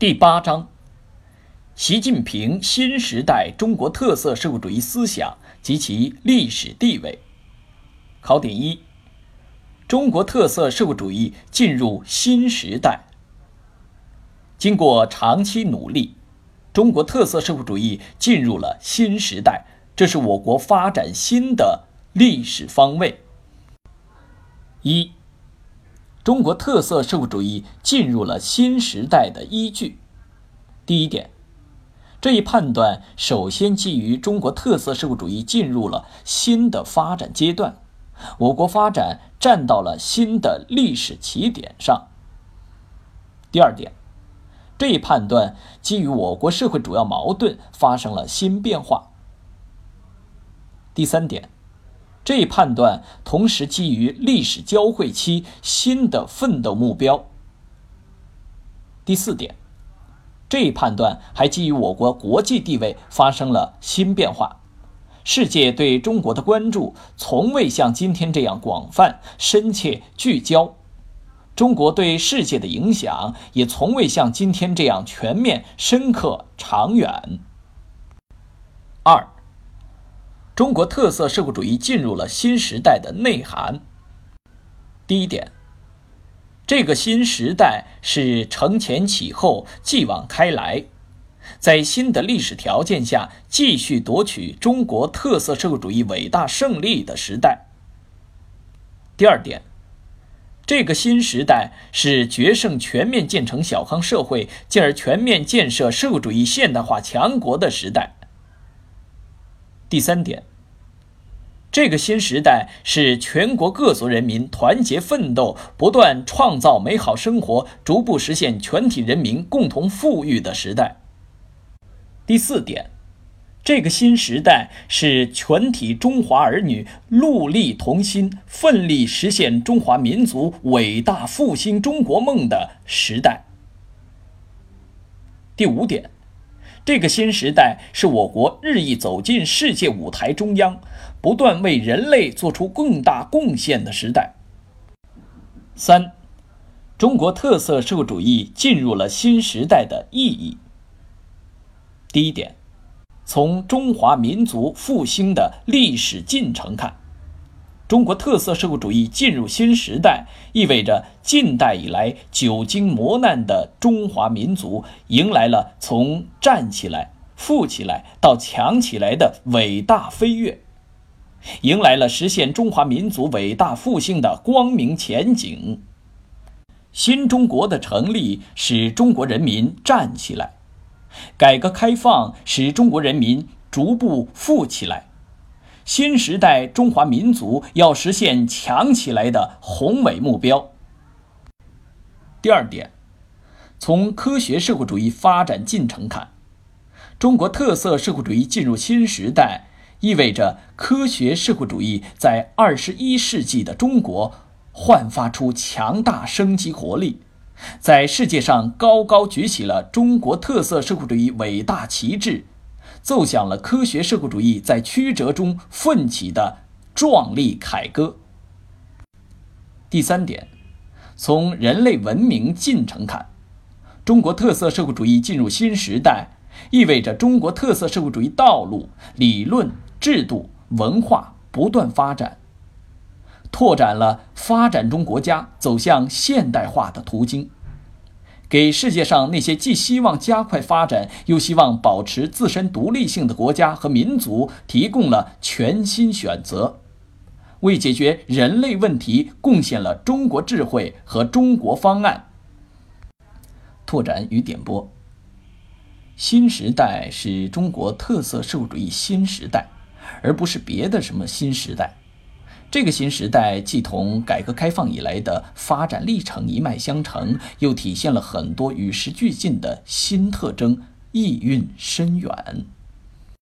第八章：习近平新时代中国特色社会主义思想及其历史地位。考点一：中国特色社会主义进入新时代。经过长期努力，中国特色社会主义进入了新时代，这是我国发展新的历史方位。一。中国特色社会主义进入了新时代的依据。第一点，这一判断首先基于中国特色社会主义进入了新的发展阶段，我国发展站到了新的历史起点上。第二点，这一判断基于我国社会主要矛盾发生了新变化。第三点。这一判断同时基于历史交汇期新的奋斗目标。第四点，这一判断还基于我国国际地位发生了新变化，世界对中国的关注从未像今天这样广泛、深切、聚焦，中国对世界的影响也从未像今天这样全面、深刻、长远。二。中国特色社会主义进入了新时代的内涵。第一点，这个新时代是承前启后、继往开来，在新的历史条件下继续夺取中国特色社会主义伟大胜利的时代。第二点，这个新时代是决胜全面建成小康社会，进而全面建设社会主义现代化强国的时代。第三点。这个新时代是全国各族人民团结奋斗、不断创造美好生活、逐步实现全体人民共同富裕的时代。第四点，这个新时代是全体中华儿女戮力同心、奋力实现中华民族伟大复兴中国梦的时代。第五点。这个新时代是我国日益走进世界舞台中央，不断为人类做出更大贡献的时代。三，中国特色社会主义进入了新时代的意义。第一点，从中华民族复兴的历史进程看。中国特色社会主义进入新时代，意味着近代以来久经磨难的中华民族迎来了从站起来、富起来到强起来的伟大飞跃，迎来了实现中华民族伟大复兴的光明前景。新中国的成立使中国人民站起来，改革开放使中国人民逐步富起来。新时代中华民族要实现强起来的宏伟目标。第二点，从科学社会主义发展进程看，中国特色社会主义进入新时代，意味着科学社会主义在二十一世纪的中国焕发出强大生机活力，在世界上高高举起了中国特色社会主义伟大旗帜。奏响了科学社会主义在曲折中奋起的壮丽凯歌。第三点，从人类文明进程看，中国特色社会主义进入新时代，意味着中国特色社会主义道路、理论、制度、文化不断发展，拓展了发展中国家走向现代化的途径。给世界上那些既希望加快发展又希望保持自身独立性的国家和民族提供了全新选择，为解决人类问题贡献了中国智慧和中国方案。拓展与点拨：新时代是中国特色社会主义新时代，而不是别的什么新时代。这个新时代既同改革开放以来的发展历程一脉相承，又体现了很多与时俱进的新特征，意蕴深远。